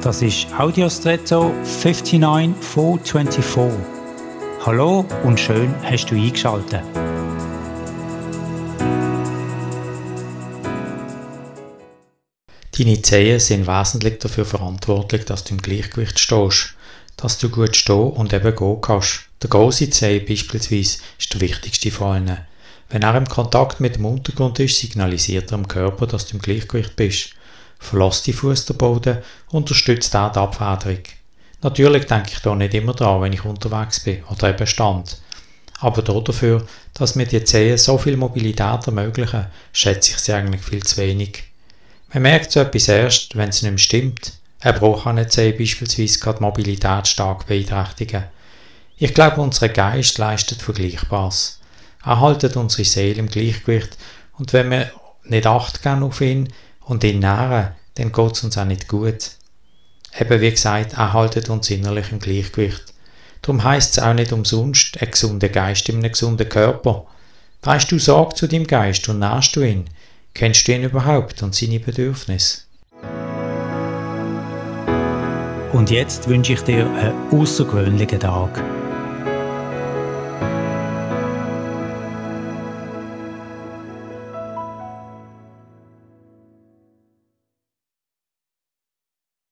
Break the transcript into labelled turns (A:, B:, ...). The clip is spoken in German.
A: Das ist Audiostretto 59424. Hallo und schön hast du eingeschaltet.
B: Deine Zehen sind wesentlich dafür verantwortlich, dass du im Gleichgewicht stehst, dass du gut stehen und eben gehen kannst. Der große Zeh beispielsweise ist der wichtigste von allen. Wenn er im Kontakt mit dem Untergrund ist, signalisiert er dem Körper, dass du im Gleichgewicht bist. Verlass die Fuß der Boden, unterstützt auch die Abfederung. Natürlich denke ich da nicht immer dran, wenn ich unterwegs bin oder eben stand. Aber dafür, dass mir die Zehen so viel Mobilität ermöglichen, schätze ich sie eigentlich viel zu wenig. Man merkt so etwas erst, wenn es nicht mehr stimmt. Ein Bruch an der Zehe beispielsweise kann die Mobilität stark beeinträchtigen. Ich glaube, unser Geist leistet Vergleichbares. Er haltet unsere Seele im Gleichgewicht und wenn wir nicht Acht geben auf ihn, und ihn nähren, dann geht es uns auch nicht gut. Eben wie gesagt, er haltet uns innerlich im Gleichgewicht. Darum heisst es auch nicht umsonst, ein gesunder Geist in einem gesunden Körper. Weißt du Sorge zu deinem Geist und nährst du ihn? Kennst du ihn überhaupt und seine Bedürfnisse?
A: Und jetzt wünsche ich dir einen außergewöhnlichen Tag.